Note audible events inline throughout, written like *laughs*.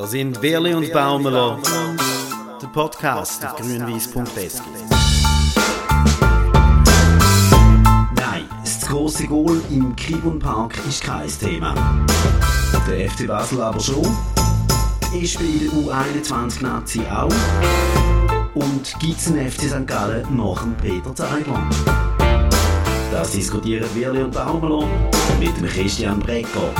Da sind Werli und Baumeler, der Podcast auf grünwies.sk. Nein, das große Goal im Kibun Park ist kein Thema. Der FC Basel aber schon. Ist bei der U21 Nazi auch. Und gibt es einen FC St. Gallen nach dem Peter Zeigler? Das diskutieren Wirli und Baumelon mit dem Christian Brecker.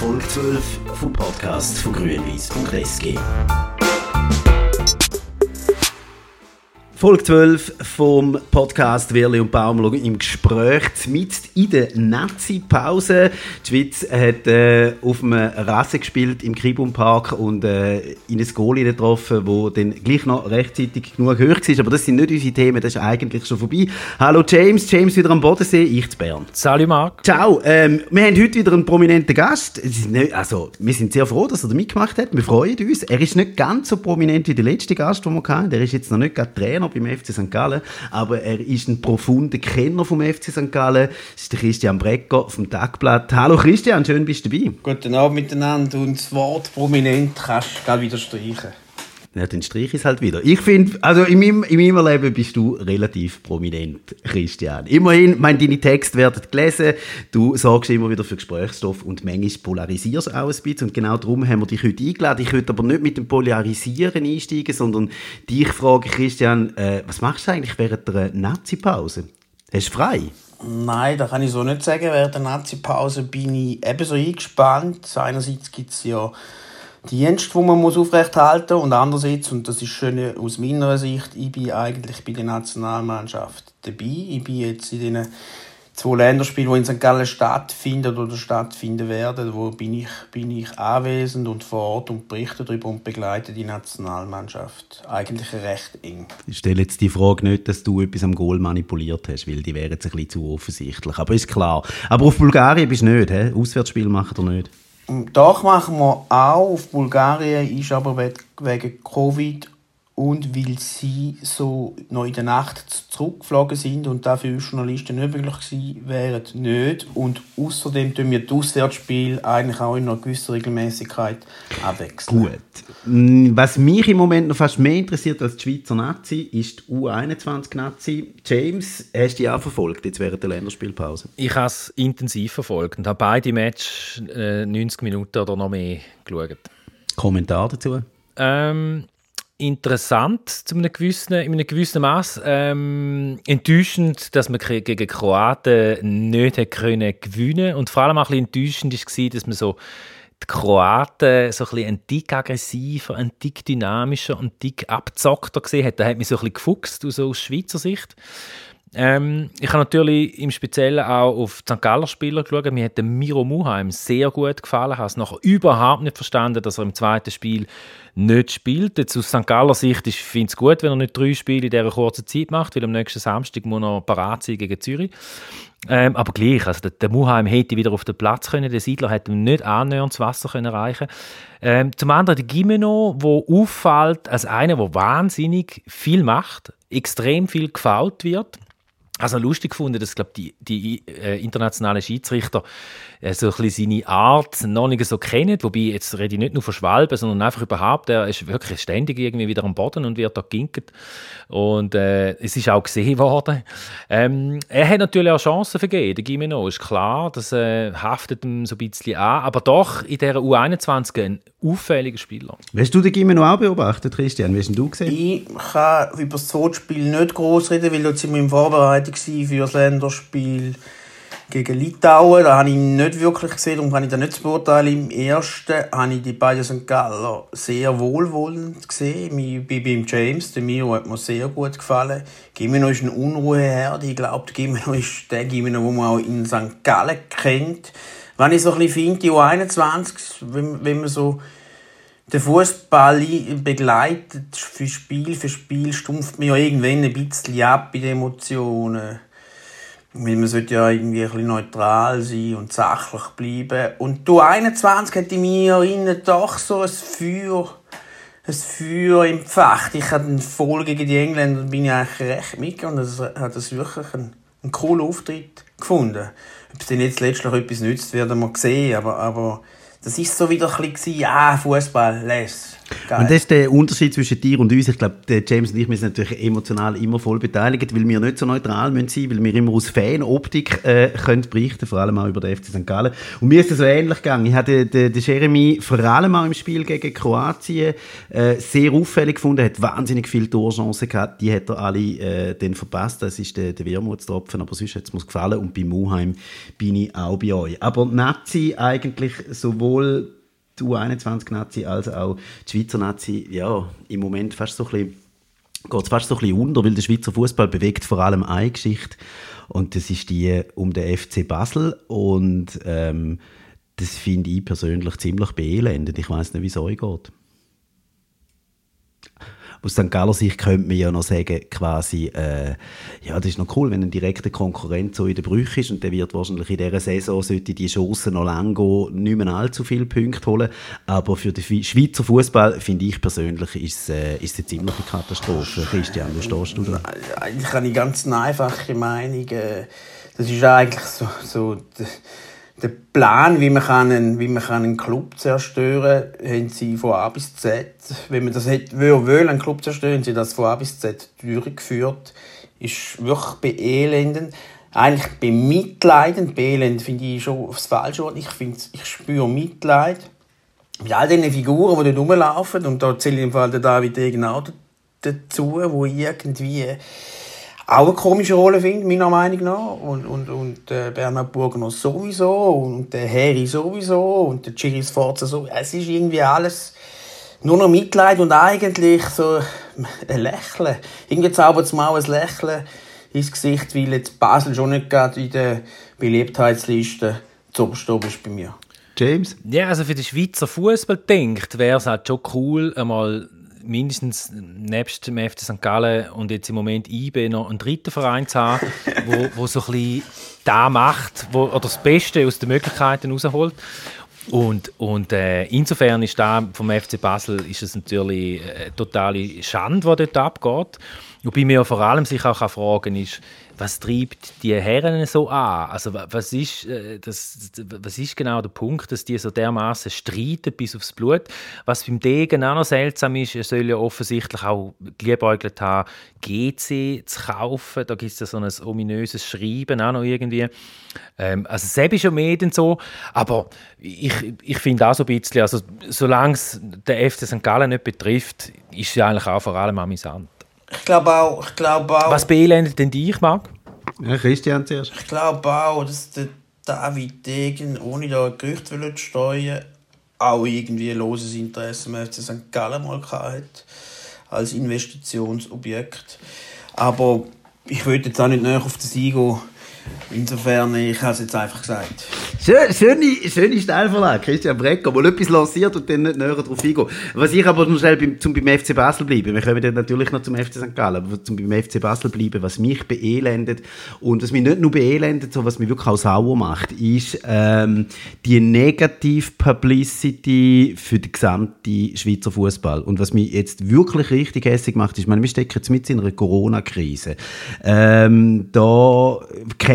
Folge 12 vom Podcast von grünwies.sk. Folge 12 vom Podcast Wirli und Baumelo im Gespräch mit in der Nazi-Pause. Die Schweiz hat äh, auf einem Rasse gespielt im Kribum Park und äh, in ein Goal getroffen, wo dann gleich noch rechtzeitig genug hoch war. Aber das sind nicht unsere Themen, das ist eigentlich schon vorbei. Hallo James, James wieder am Bodensee, ich zu Bern. Salut Marc. Ciao, ähm, wir haben heute wieder einen prominenten Gast. Also, wir sind sehr froh, dass er da mitgemacht hat. Wir freuen uns. Er ist nicht ganz so prominent wie der letzte Gast, den wir hatten. Der ist jetzt noch nicht gerade Trainer beim FC St. Gallen, aber er ist ein profunder Kenner vom FC St. Gallen. Das ist der Christian Brecker vom Tagblatt. Hallo Christian, schön bist du dabei. Guten Abend miteinander und das Wort prominent kannst du wieder streichen. Ja, dann streich ich es halt wieder. Ich finde, also in meinem, in meinem Leben bist du relativ prominent, Christian. Immerhin, meine, deine Texte werden gelesen, du sorgst immer wieder für Gesprächsstoff und manchmal polarisierst auch ein bisschen. Und genau darum haben wir dich heute eingeladen. Ich würde aber nicht mit dem Polarisieren einsteigen, sondern dich fragen, Christian, äh, was machst du eigentlich während der Nazi-Pause? Hast du frei? Nein, das kann ich so nicht sagen. Während der Nazi-Pause bin ich ebenso eingespannt. Einerseits gibt es ja Dienst, die man muss aufrechterhalten muss. Und andererseits, und das ist schön aus meiner Sicht, ich bin eigentlich bei der Nationalmannschaft dabei. Ich bin jetzt in den zwei Länderspielen, die in St. Gallen stattfinden oder stattfinden werden, wo bin ich, bin ich anwesend und vor Ort und berichte darüber und begleite die Nationalmannschaft. Eigentlich recht eng. Ich stelle jetzt die Frage nicht, dass du etwas am Goal manipuliert hast, weil die wäre jetzt ein bisschen zu offensichtlich. Aber ist klar. Aber auf Bulgarien bist du nicht, he? Auswärtsspiel macht er nicht. Doch machen wir auch. Auf Bulgarien ist aber wegen Covid und weil sie so noch in der Nacht zurückgeflogen sind und dafür Journalisten nicht möglich gewesen wären, nicht. Und außerdem tun wir das Auswärtsspiel eigentlich auch in einer gewissen Regelmäßigkeit abwechseln. Gut. Was mich im Moment noch fast mehr interessiert als die Schweizer Nazi, ist die U21-Nazi. James, hast du die auch verfolgt jetzt während der Länderspielpause? Ich habe es intensiv verfolgt und habe beide Matches äh, 90 Minuten oder noch mehr geschaut. Kommentar dazu? Ähm, interessant zu einem gewissen, in einem gewissen Maß. Ähm, enttäuschend, dass man gegen Kroaten nicht können gewinnen und vor allem auch ein bisschen enttäuschend war, dass man so die Kroaten so ein bisschen ein Tick aggressiver, ein Tick dynamischer, ein Tick abzockter gesehen hat. Da hat mich so ein bisschen gefuchst, aus Schweizer Sicht. Ähm, ich habe natürlich im Speziellen auch auf die St. Galler Spieler geschaut. Mir hat der Miro Muheim sehr gut gefallen. Ich habe es noch überhaupt nicht verstanden, dass er im zweiten Spiel nicht spielt. Jetzt aus St. Galler Sicht ist, finde ich es gut, wenn er nicht drei Spiele in dieser kurzen Zeit macht, weil am nächsten Samstag muss er parat sein gegen Zürich. Ähm, aber gleich, also der, der Muheim hätte wieder auf den Platz können, der Siedler hätte ihm nicht annähernd das Wasser können erreichen ähm, Zum anderen der Gimeno, der auffällt als einer, der wahnsinnig viel macht, extrem viel gefault wird also lustig gefunden, dass glaub, die, die äh, internationalen Schiedsrichter äh, so ein seine Art noch nicht so kennen. Wobei, jetzt rede ich nicht nur von Schwalben, sondern einfach überhaupt, er ist wirklich ständig irgendwie wieder am Boden und wird da ginket. Und äh, es ist auch gesehen worden. Ähm, er hat natürlich auch Chancen vergeben, der Gimeno, ist klar, das äh, haftet ihm so ein bisschen an, aber doch in dieser U21 ein auffälliger Spieler. Hast du den Gimeno auch beobachtet, Christian? Wie hast du gesehen? Ich kann über das Zweitspiel nicht groß reden, weil wir in Vorbereitung für das Länderspiel gegen Litauen. Da habe ich nicht wirklich gesehen und kann ich da nicht beurteilen. Im ersten habe ich die beiden St. Galler sehr wohlwollend gesehen. Ich bin beim James, der Miro hat mir sehr gut gefallen. Gimeno ist ein Unruheherd. Ich glaube, Gimeno ist der Gimeno, den man auch in St. Gallen kennt. Wenn ich so ein bisschen finde, die U21, wenn, wenn man so den Fußball begleitet, für Spiel für Spiel, stumpft man ja irgendwann ein bisschen ab in den Emotionen. Weil man sollte ja irgendwie ein bisschen neutral sein und sachlich bleiben. Und du 21 hat in mir doch so ein Feuer, ein Feuer empfacht. Ich hatte eine Folge gegen die Engländer, bin ich eigentlich recht mitgegangen. Das hat das wirklich einen, einen coolen Auftritt gefunden. Ob es denn jetzt letztlich etwas nützt, werden wir sehen. Aber, aber das ist so wieder ein bisschen, ja, Fußball, les. Geil. Und das ist der Unterschied zwischen dir und uns. Ich glaube, James und ich sind natürlich emotional immer voll beteiligt, weil wir nicht so neutral müssen sein weil wir immer aus Fanoptik äh, können berichten vor allem auch über den FC St. Gallen. Und mir ist es so ähnlich gegangen. Ich hatte den, den Jeremy vor allem auch im Spiel gegen Kroatien äh, sehr auffällig gefunden, er hat wahnsinnig viele Torchancen gehabt, die hat er alle äh, dann verpasst. Das ist der, der Wermutstropfen, aber sonst hat es mir gefallen und bei Muheim bin ich auch bei euch. Aber Nazi eigentlich sowohl die U21-Nazi als auch die Schweizer Nazi, ja, im Moment fast so ein geht es fast so ein bisschen unter, weil der Schweizer Fußball bewegt vor allem eine Geschichte und das ist die um den FC Basel und ähm, das finde ich persönlich ziemlich beelendend. Ich weiß nicht, wie es euch geht aus St. Galler Sicht könnte man ja noch sagen, quasi, äh, ja, das ist noch cool, wenn ein direkter Konkurrent so in der Brüche ist und der wird wahrscheinlich in dieser Saison, sollte die Chance noch lang gehen, nicht mehr allzu viele Punkte holen. Aber für den Schweizer Fußball, finde ich persönlich, ist, äh, ist eine ziemliche Katastrophe. Christian, wie stehst du da? Eigentlich habe ich ganz eine einfache Meinung. Äh, das ist eigentlich so, so der Plan, wie man, kann einen, wie man kann einen Club zerstören kann, haben sie von A bis Z, wenn man das hätte, will, einen Club zerstören, haben sie das von A bis Z durchgeführt. Ist wirklich beelendend. Eigentlich bemitleidend. Beelend finde ich schon aufs falsche Wort. Ich, ich spüre Mitleid. Mit all diesen Figuren, die dort rumlaufen. Und da zählt im Fall der David Degen auch dazu, wo irgendwie auch eine komische Rolle finde, meiner Meinung nach. Und, und, und äh, Bernhard Burgner sowieso und der Harry sowieso und der Chiri Sforza sowieso. Es ist irgendwie alles nur noch Mitleid und eigentlich so ein Lächeln. Irgendwie zaubert es mal ein Lächeln ins Gesicht, weil jetzt Basel schon nicht gerade in der Beliebtheitsliste zu ist bei mir. James? Ja, also für den Schweizer Fußball denkt, wäre es halt schon cool, einmal mindestens nebst dem FC St. Gallen und jetzt im Moment IB noch einen dritten Verein zu haben, wo, wo so ein bisschen da macht, wo, oder das Beste aus den Möglichkeiten rausholt. Und, und äh, insofern ist da vom FC Basel ist es natürlich eine totale Schande, was dort abgeht. Wobei mir vor allem sich auch fragen ist, was treibt die Herren so an? Also was ist, äh, das, was ist genau der Punkt, dass die so dermaßen streiten bis aufs Blut? Was beim Degen auch noch seltsam ist, er soll ja offensichtlich auch geliebäugelt haben, GC zu kaufen. Da gibt es ja so ein ominöses Schreiben auch noch irgendwie. Ähm, also selbst ist ja Medien so, aber ich, ich finde auch so ein bisschen, also solange es der FC St. Gallen nicht betrifft, ist sie eigentlich auch vor allem amüsant. Ich glaube auch, ich glaube auch. Was beelendet denn dich, Marc? Ja, Christian zuerst. Ich glaube auch, dass der David Degen, ohne da Gerüchte zu steuern, auch irgendwie ein loses Interesse am FC St. Gallen mal hatte, als Investitionsobjekt. Aber ich würde jetzt auch nicht näher auf den Sieg gehen Insofern, ich habe es jetzt einfach gesagt. Schön, schöne, schöne Steilvorlage, Christian Brecker, mal etwas lanciert und dann nicht näher darauf eingehen. Was ich aber noch schnell beim, zum beim FC Basel bleiben, wir kommen dann natürlich noch zum FC St. Gallen, aber zum beim FC Basel bleiben, was mich beelendet und was mich nicht nur beelendet, sondern was mich wirklich auch sauer macht, ist ähm, die negative Publicity für den gesamten Schweizer Fußball. Und was mich jetzt wirklich richtig hässlich macht, ist, ich meine, wir stecken jetzt mit in einer Corona-Krise. Ähm, da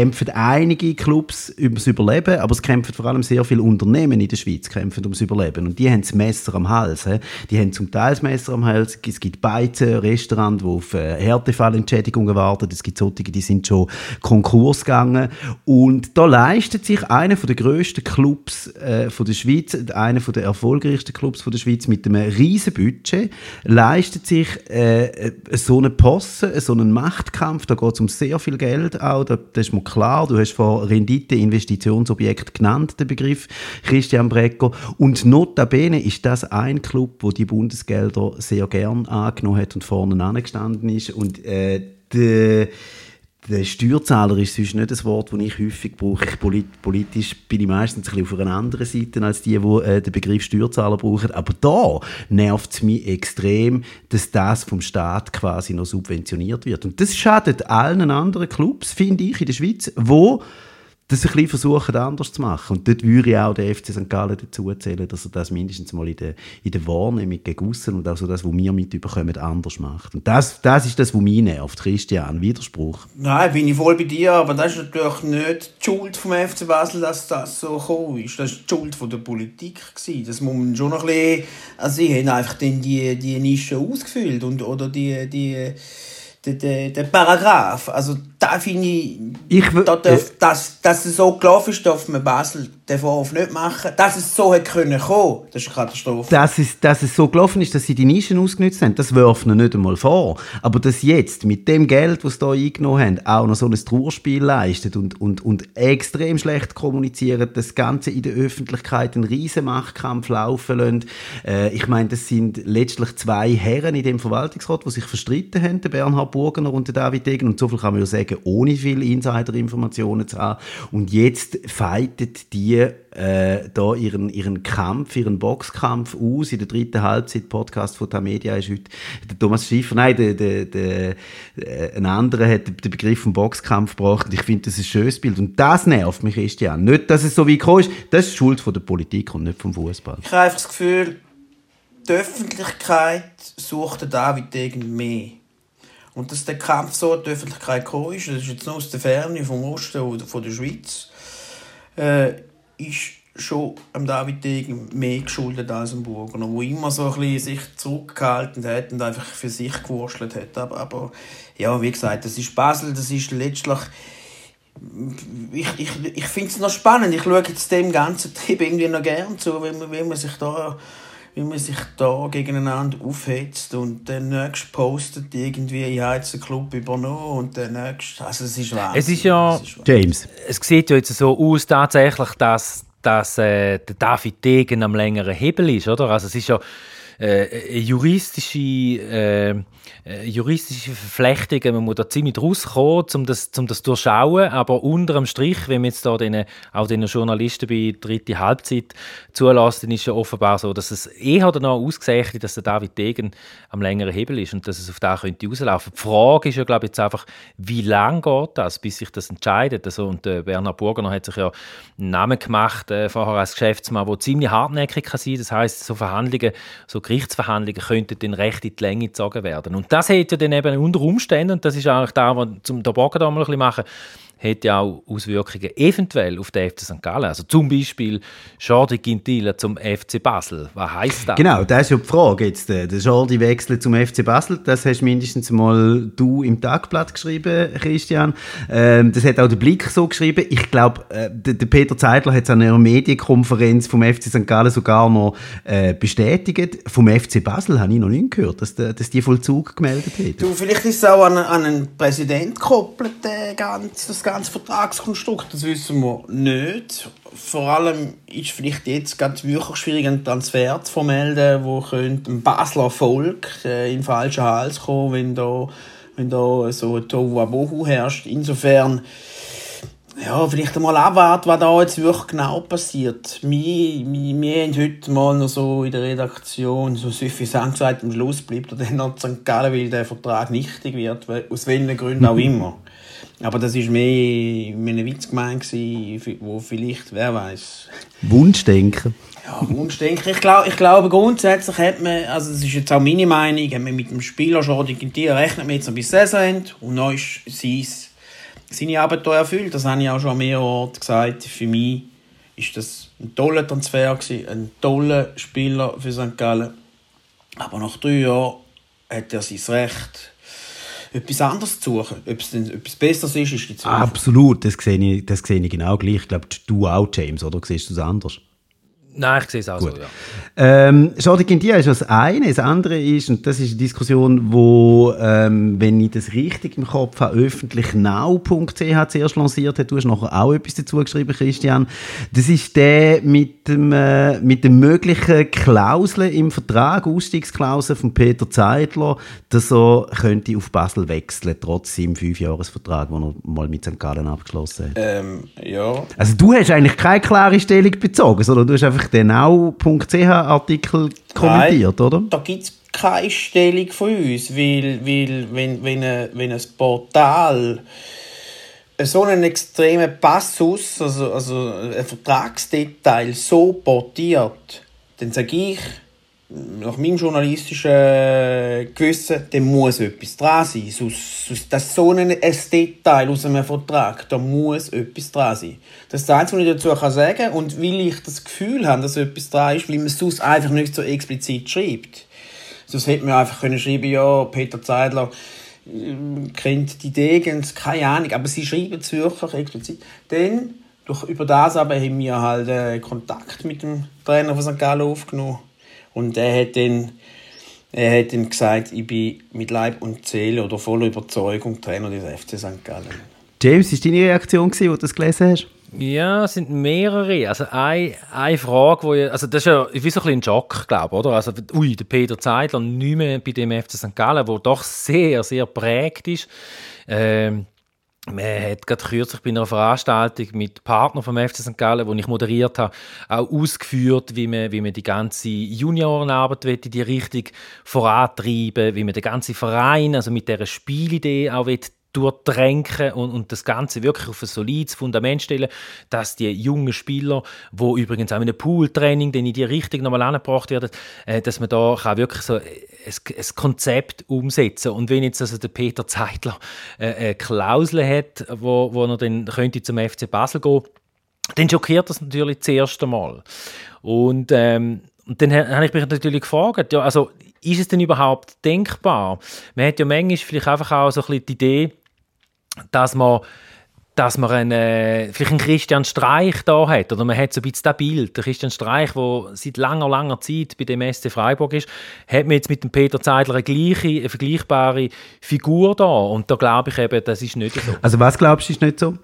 kämpfen einige Clubs ums Überleben, aber es kämpfen vor allem sehr viele Unternehmen in der Schweiz kämpfen ums Überleben. Und die haben das Messer am Hals. He. Die haben zum Teil das Messer am Hals. Es gibt Beizen, Restaurants, die auf äh, Härtefallentschädigungen warten. Es gibt solche, die sind schon Konkurs gegangen. Und da leistet sich einer der grössten Clubs äh, der Schweiz, einer der erfolgreichsten Clubs der Schweiz mit einem riesen Budget, leistet sich äh, so einen Posten, so einen Machtkampf. Da geht es um sehr viel Geld auch. Da, das ist klar. Du hast vor Rendite, Investitionsobjekt genannt, den Begriff, Christian Brecker. Und notabene ist das ein Club, wo die Bundesgelder sehr gern angenommen hat und vorne angestanden ist. Und äh, der Steuerzahler ist sonst nicht das Wort, das ich häufig brauche. Ich politisch bin ich meistens ein bisschen auf einer anderen Seite als die, die äh, den Begriff Steuerzahler brauchen. Aber da nervt es mich extrem, dass das vom Staat quasi noch subventioniert wird. Und das schadet allen anderen Clubs, finde ich, in der Schweiz, wo das ein bisschen versuchen, anders zu machen. Und dort würde ich auch den FC St. Gallen dazu erzählen, dass er das mindestens mal in der, in der Wahrnehmung gegen aussen und auch so das, was wir mitbekommen, anders macht. Und das, das ist das, was mich nervt, Christian, Widerspruch. Nein, bin ich voll bei dir, aber das ist natürlich nicht die Schuld vom FC Basel, dass das so gekommen ist. Das ist die Schuld von der Politik gewesen. Das muss man schon noch ein bisschen, also sie haben einfach dann die, die Nische ausgefüllt und, oder die, die, der, der, der Paragraph. Also da finde ich, ich da darf, dass, dass es so gelaufen ist, darf man Basel den Vorwurf nicht machen. Dass es so hätte können kommen, das ist eine Katastrophe. Dass es, dass es so gelaufen ist, dass sie die Nischen ausgenutzt haben, das werfen wir nicht einmal vor. Aber dass jetzt mit dem Geld, das sie hier eingenommen haben, auch noch so ein Trauerspiel leistet und, und, und extrem schlecht kommunizieren, das Ganze in der Öffentlichkeit einen riesen Machtkampf laufen lassen. Äh, ich meine, das sind letztlich zwei Herren in dem Verwaltungsrat, die sich verstritten haben, der Bernhard Burgener und der David Degen. Und so viel kann man ja sagen, ohne viele Insider-Informationen zu haben. Und jetzt fightet die äh, da ihren, ihren Kampf, ihren Boxkampf aus. In der dritten Halbzeit, Podcast von Tamedia ist heute der Thomas Schiffer, nein, der, der, der, äh, ein anderer hat den Begriff vom Boxkampf gebracht ich finde, das ist ein schönes Bild. Und das nervt mich, Christian. Nicht, dass es so wie gekommen ist, das ist die Schuld von der Politik und nicht vom Fußball. Ich habe einfach das Gefühl, die Öffentlichkeit sucht David Degen mehr. Und dass der Kampf so in die Öffentlichkeit gekommen ist, das ist jetzt nur aus der Ferne, vom Osten oder von der Schweiz, äh, ist schon am David Degen mehr geschuldet als am Burgener, wo immer so ein bisschen sich zurückgehalten hat und einfach für sich gewurschtelt hat. Aber, aber ja, wie gesagt, das ist Basel, das ist letztlich ich, ich, ich finde es noch spannend. Ich schaue jetzt dem ganzen Trieb irgendwie noch gern zu, wie man, wie man sich da wie man sich da gegeneinander aufhetzt und der nächste postet irgendwie, ich habe jetzt den Club übernommen und der nächste, also es ist Wahnsinn. Es ist ja, ist James. Es sieht ja jetzt so aus tatsächlich, dass, dass äh, der David Degen am längeren Hebel ist, oder? Also es ist ja äh, juristische äh, äh, juristische Verflechtungen, man muss da ziemlich rauskommen, um das, um das durchschauen, aber unter dem Strich, wenn man jetzt da den, auch den Journalisten bei dritte Halbzeit zulässt, dann ist ja offenbar so, dass es eher danach ausgezeichnet, dass der David Degen am längeren Hebel ist und dass es auf da könnte rauslaufen. Die Frage ist ja, glaube ich, jetzt einfach, wie lange geht das, bis sich das entscheidet? Also, und äh, Bernhard Burgener hat sich ja einen Namen gemacht, äh, vorher als Geschäftsmann, der ziemlich hartnäckig kann sein. Das heißt, so Verhandlungen, so Gerichtsverhandlungen könnten dann recht in die Länge gezogen werden. Und das hat ja dann eben unter Umständen, und das ist eigentlich da, was zum Bogen da mal ein bisschen machen, hat ja auch Auswirkungen eventuell auf den FC St. Gallen. Also zum Beispiel Jordi Gintila zum FC Basel. Was heisst das? Genau, das ist ja die Frage jetzt. Der Jordi wechselt zum FC Basel. Das hast mindestens mal du im Tagblatt geschrieben, Christian. Ähm, das hat auch der Blick so geschrieben. Ich glaube, äh, der, der, Peter Zeidler hat es an einer Medienkonferenz vom FC St. Gallen sogar noch äh, bestätigt. Vom FC Basel habe ich noch nicht gehört, dass, der, dass die Vollzug gemeldet haben. Du, vielleicht ist es auch an, an einen Präsident gekoppelt, äh, ganz, das ganze Vertragskonstrukt, das wissen wir nicht. Vor allem ist vielleicht jetzt ganz wirklich schwierig, einen Transfer zu vermelden, wo könnte ein Basler Volk äh, in falschen Hals kommen, wenn da, wenn da so ein Tohuwabohu herrscht. Insofern, ja, vielleicht einmal abwarten, was da jetzt wirklich genau passiert. Wir, wir, wir haben heute mal noch so in der Redaktion so suffisant gesagt, am Schluss bleibt er dann noch St. Gallen, weil der Vertrag nichtig wird, aus welchen Gründen auch *laughs* immer. Aber das war mehr mit einem Witz gemeint, wo vielleicht, wer weiß. Wunschdenken. Ja, Wunschdenken. Ich, glaub, ich glaube, grundsätzlich hat man, also das ist jetzt auch meine Meinung, hat man mit dem Spieler schon digitiert, rechnet man jetzt noch bis Saisonende und dann ist sein, seine Abenteuer erfüllt. Das habe ich auch schon mehrere gesagt. Für mich ist das ein toller Transfer gewesen, ein toller Spieler für St. Gallen. Aber nach drei Jahren hat er sein Recht etwas anderes zu suchen. Ob es etwas Besseres ist, ist die Zweifel. Absolut, das sehe, ich, das sehe ich genau gleich. Ich glaube, du auch, James, oder siehst du es anders? Nein, ich sehe es auch Gut. so, ja. Ähm, Jordi Quintia ist das eine. Das andere ist, und das ist eine Diskussion, wo, ähm, wenn ich das richtig im Kopf habe, öffentlichnau.ch zuerst lanciert hat. Du hast nachher auch etwas dazu geschrieben, Christian. Das ist der mit dem, äh, mit den möglichen Klauseln im Vertrag, Ausstiegsklauseln von Peter Zeidler, dass er könnte auf Basel wechseln, trotz seinem Fünfjahresvertrag, den er mal mit St. Gallen abgeschlossen hat. Ähm, ja. Also du hast eigentlich keine klare Stellung bezogen, sondern du hast einfach den Nau.ch-Artikel kommentiert, Nein, oder? Da gibt es keine Stellung von uns, weil, weil wenn, wenn, ein, wenn ein Portal so einen extremen Passus, also, also ein Vertragsdetail so portiert, dann sage ich, nach meinem journalistischen Gewissen, dann muss etwas dran sein. Sonst, sonst, das ist so ein, Detail aus einem Vertrag, da muss etwas dran sein. Das ist das Einzige, was ich dazu sagen kann. Und weil ich das Gefühl habe, dass etwas dran ist, weil man es sonst einfach nicht so explizit schreibt. Sonst hätte man einfach können schreiben ja, Peter Zeidler äh, kennt die Degens, keine Ahnung, aber sie schreiben es wirklich explizit. Dann, durch, über das aber haben wir halt äh, Kontakt mit dem Trainer von St. Gallen aufgenommen und er hat dann, er hat dann gesagt, ich bin mit Leib und Seele oder voller Überzeugung Trainer des FC St. Gallen. James, war deine Reaktion, als du das gelesen hast? Ja, es sind mehrere. Also eine, eine Frage, wo ich, also das ist ja wie so ein, ein Schock, glaube oder? Also ui, der Peter Zeidler nicht mehr bei dem FC St. Gallen, wo doch sehr, sehr prägt ist. Ähm, man hat gerade kürzlich bei einer Veranstaltung mit Partnern vom FC St. Gallen, wo ich moderiert habe, auch ausgeführt, wie man, wie man die ganze Juniorenarbeit in die Richtung vorantreiben wie man den ganzen Verein, also mit dieser Spielidee auch durchtränken und, und das Ganze wirklich auf ein solides Fundament stellen, dass die jungen Spieler, wo übrigens auch in einem Pooltraining dann in die Richtung nochmal angebracht werden, äh, dass man da kann wirklich so ein, Konzept umsetzen und wenn jetzt also der Peter Zeitler äh, eine Klausel hat, wo, wo er dann könnte zum FC Basel gehen, dann schockiert das natürlich das erste Mal. Und, ähm, und dann habe ich mich natürlich gefragt, ja, also ist es denn überhaupt denkbar? Man hat ja manchmal vielleicht einfach auch so ein bisschen die Idee, dass man dass man einen, vielleicht einen Christian Streich da hat, oder man hat so ein bisschen das Bild, der Christian Streich, der seit langer, langer Zeit bei dem SC Freiburg ist, hat man jetzt mit dem Peter Zeidler eine, gleiche, eine vergleichbare Figur da und da glaube ich eben, das ist nicht so. Also was glaubst du, ist nicht so?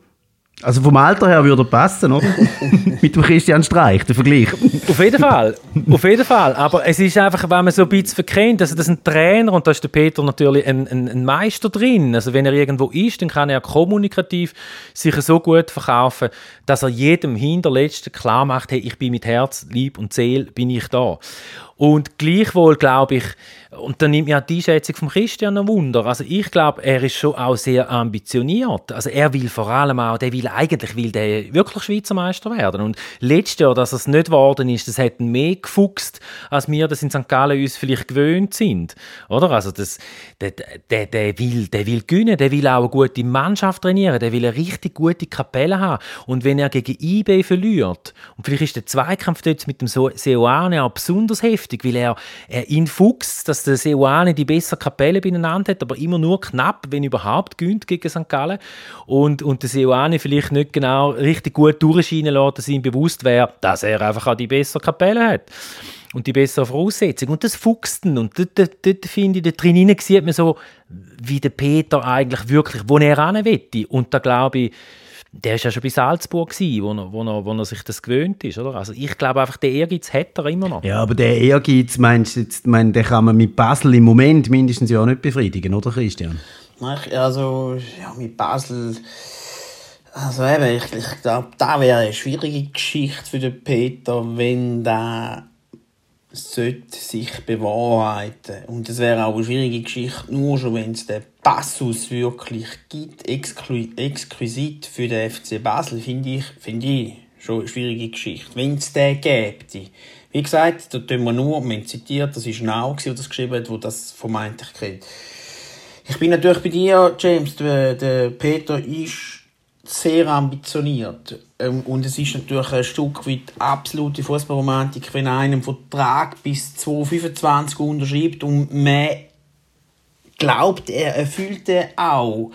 Also vom Alter her würde er passen, oder? *laughs* Mit dem Christian Streich, der Vergleich. Auf jeden Fall, auf jeden Fall. Aber es ist einfach, wenn man so ein bisschen verkennt, also das ist ein Trainer und da ist der Peter natürlich ein, ein, ein, Meister drin. Also wenn er irgendwo ist, dann kann er kommunikativ sich so gut verkaufen, dass er jedem Hinterletzten klar macht, hey, ich bin mit Herz, Lieb und Seele, bin ich da. Und gleichwohl glaube ich, und dann nimmt mir die Schätzung von Christian ein Wunder. Also ich glaube, er ist schon auch sehr ambitioniert. Also er will vor allem auch, der will eigentlich will der wirklich Schweizer Meister werden. Und letztes Jahr, dass es nicht geworden ist, das hat mehr gefuchst, als wir das in St. Gallen uns vielleicht gewöhnt sind. Oder? Also das, der, der, der, will, der will gewinnen, der will auch eine gute Mannschaft trainieren, der will eine richtig gute Kapelle haben. Und wenn er gegen IB verliert, und vielleicht ist der Zweikampf dort mit dem Seoane auch besonders heftig, weil er, er ihn fuchst, dass der Seoane die bessere Kapelle beieinander hat, aber immer nur knapp, wenn überhaupt, gönnt gegen St. Gallen. Und, und der Seoane vielleicht nicht genau richtig gut durchscheinen lässt, dass ihm bewusst wäre, dass er einfach auch die bessere Kapelle hat und die bessere Voraussetzung. Und das fuchst ihn. Und dort, dort, dort finde ich, da drin sieht man so, wie der Peter eigentlich wirklich, wo er hin will. Und da glaube ich, der war ja schon bei Salzburg, gewesen, wo, er, wo, er, wo er sich das gewöhnt ist. Oder? Also ich glaube einfach, den Ehrgeiz hat er immer noch. Ja, aber der Ehrgeiz, meinst du, jetzt, mein, den kann man mit Basel im Moment mindestens ja nicht befriedigen, oder Christian? Also, ja, mit Basel... Also eben, ich, ich glaube, da wäre eine schwierige Geschichte für den Peter, wenn der sollte sich bewahrheiten. Und es wäre auch eine schwierige Geschichte, nur schon wenn es den Passus wirklich gibt, exklu exquisit für den FC Basel, finde ich, finde ich schon eine schwierige Geschichte. Wenn es den gäbe. Wie gesagt, da tun wir nur, haben zitiert, das ist Nau, der das geschrieben hat, der das vermeintlich kennt. Ich bin natürlich bei dir, James, der Peter ist sehr ambitioniert. Ähm, und es ist natürlich ein Stück weit absolute Fußballromantik, wenn einer einen Vertrag bis 2025 unterschreibt und man glaubt, er erfüllt den auch.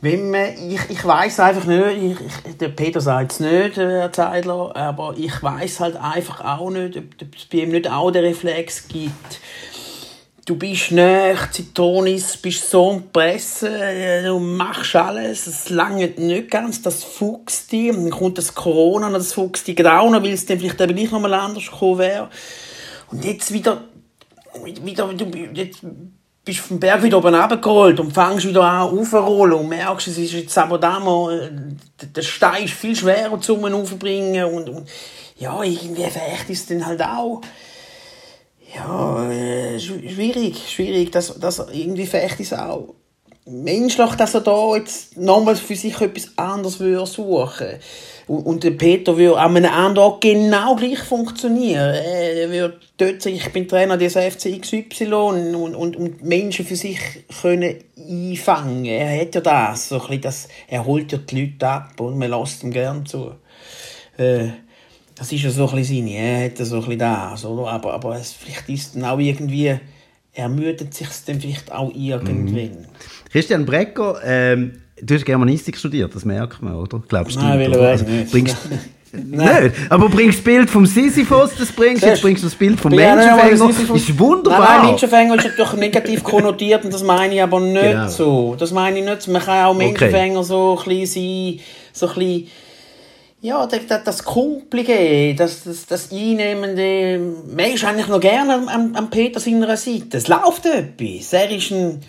Wenn man, ich, ich weiß einfach nicht, ich, der Peter sagt es nicht, Herr Zeidler, aber ich weiß halt einfach auch nicht, ob es bei ihm nicht auch den Reflex gibt, du bist nicht Zitonis, bist so ein Presse, äh, du machst alles, es langt nicht ganz, das fuchst dich, dann kommt das Corona, das fuchst dich auch noch, weil es dann vielleicht eben nicht nochmal anders gekommen wäre. Und jetzt wieder, wieder, du, jetzt bist vom Berg wieder oben runtergeholt und fängst wieder an aufzurollen und merkst, es ist jetzt aber da mal, äh, der Stein ist viel schwerer zu aufbringen und, und ja, irgendwie vielleicht ist es dann halt auch, ja, äh, schwierig, schwierig, das, das irgendwie vielleicht ist auch menschlich, dass er da jetzt nochmals für sich etwas anderes würde suchen und, und der Peter würde an einem anderen Ort genau gleich funktionieren. Er würde dort sagen, ich bin Trainer des FC XY und, und, und Menschen für sich können einfangen. Er hat ja das, so ein bisschen das, er holt ja die Leute ab und man lässt ihm gern zu. Äh, das ist ja so ein bisschen seine, er hat so ein bisschen das, oder? Aber, aber es, vielleicht ist es dann auch irgendwie, ermüdet sich dann vielleicht auch irgendwann. Mhm. Christian Brecker, ähm, du hast Germanistik studiert, das merkt man, oder? Glaubst du? Nein, will also, nicht. Bringst, *laughs* Nein. aber bringst das Bild vom Sisyphos, das bringst jetzt bringst du das Bild vom Menschenfänger. Das ist wunderbar. Nein, nein Menschenfänger ist natürlich negativ konnotiert und das meine ich aber nicht genau. so. Das meine ich nicht so. Man kann auch Menschenfänger okay. so ein bisschen sein, so ein bisschen ja, das, das Kumpelige, das, das, das Einnehmende, man ist eigentlich noch gerne am, am Peter seiner Seite. Es läuft etwas. Er ist ein,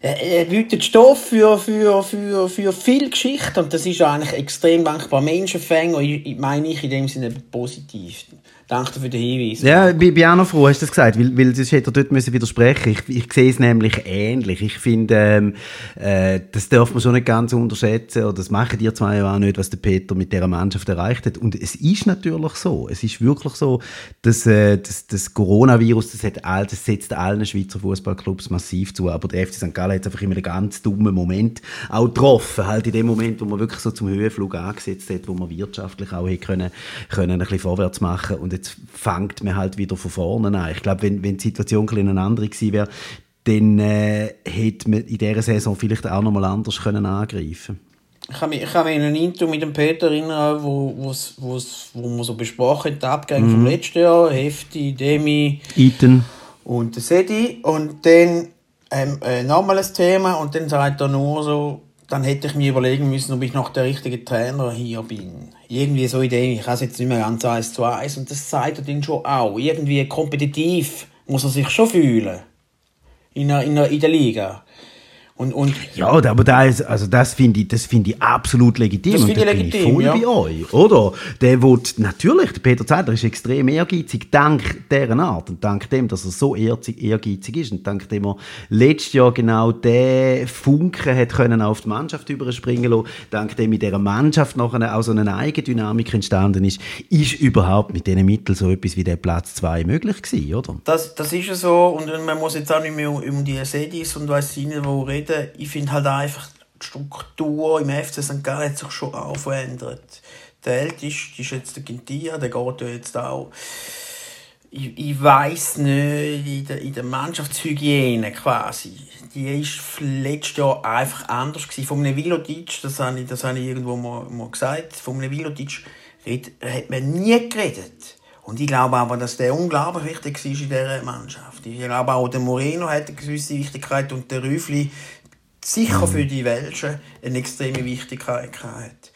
er bietet Stoff für, für, für, für viel Geschichte und das ist eigentlich extrem dankbar. Menschenfänger, meine ich in dem Sinne positiv. Danke für den Hinweis. Ja, ich bin auch noch froh, hast du das gesagt, weil, weil sonst hätte er dort müssen widersprechen ich, ich sehe es nämlich ähnlich. Ich finde, ähm, äh, das darf man schon nicht ganz unterschätzen, oder das machen die zwei auch nicht, was der Peter mit dieser Mannschaft erreicht hat. Und es ist natürlich so, es ist wirklich so, dass äh, das, das Coronavirus, das, hat all, das setzt allen Schweizer Fußballclubs massiv zu, aber der FC St. Gallen hat einfach immer einen ganz dummen Moment auch getroffen, halt in dem Moment, wo man wirklich so zum Höhenflug angesetzt hat, wo man wirtschaftlich auch hätte können, können ein bisschen vorwärts machen und jetzt fängt man halt wieder von vorne an. Ich glaube, wenn, wenn die Situation ein eine andere gewesen wäre, dann äh, hätte man in dieser Saison vielleicht auch noch mal anders können angreifen ich mich, ich kann mich an ein Intro mit dem Peter erinnern, wo, wo's, wo's, wo wir so besprochen haben, die Abgänge mhm. vom letzten Jahr, Hefti, Demi, Iten und der Sedi. Und dann ähm, äh, nochmal ein Thema und dann sagt er nur so, dann hätte ich mir überlegen müssen, ob ich noch der richtige Trainer hier bin. Irgendwie so Idee, ich es jetzt nicht mehr ganz eins zu eins und das zeigt er dann schon auch. Irgendwie kompetitiv muss er sich schon fühlen. In der, in der, in der Liga. Und, und ja, aber da ist, also das finde ich, das finde ich absolut legitim. Das finde ich legitim, bin ich voll ja. bei euch, oder? Der wird, natürlich, der Peter Zeidler ist extrem ehrgeizig, dank deren Art und dank dem, dass er so ehrgeizig ist und dank dem er letztes Jahr genau den Funken hat können auf die Mannschaft überspringen lassen, dank dem in dieser Mannschaft noch eine, auch so eine Eigendynamik entstanden ist, ist überhaupt mit diesen Mitteln so etwas wie der Platz 2 möglich gewesen, oder? Das, das ist ja so und man muss jetzt auch nicht mehr um die Sedis und weiss nicht, wo reden reden. Ich finde halt einfach, die Struktur im FC St. Gallen hat sich schon auch verändert. Der Älteste ist jetzt der Gintia, der geht jetzt auch. Ich, ich weiß nicht, in der, in der Mannschaftshygiene quasi, die war letztes Jahr einfach anders gewesen. Von einem Vilotic, das habe ich, das habe ich irgendwo mal, mal gesagt, von einem Vilotic hat man nie geredet. Und ich glaube aber, dass der unglaublich wichtig war in dieser Mannschaft. Ich glaube auch, der Moreno hat eine gewisse Wichtigkeit und der Rüfli sicher für die Welschen eine extreme Wichtigkeit hat.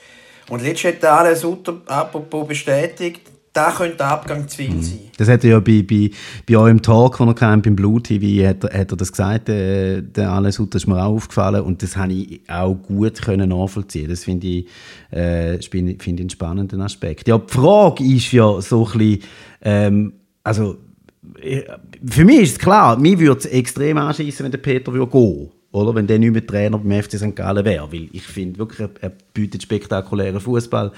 Und letztes hat der Sutter apropos bestätigt, da könnte der Abgang zu viel mhm. sein. Das hat er ja bei, bei, bei eurem Talk, den er kam, beim Blue TV, hat er, hat er das gesagt, äh, der Alain Sutter ist mir auch aufgefallen und das habe ich auch gut können nachvollziehen Das finde ich, äh, find ich einen spannenden Aspekt. Ja, die Frage ist ja so ein bisschen, ähm, also äh, für mich ist es klar, mir würde es extrem anschießen, wenn der Peter gehen würde oder? Wenn der nicht mehr Trainer beim FC St. Gallen wäre. Weil ich finde wirklich, er, bietet spektakulären Fußball.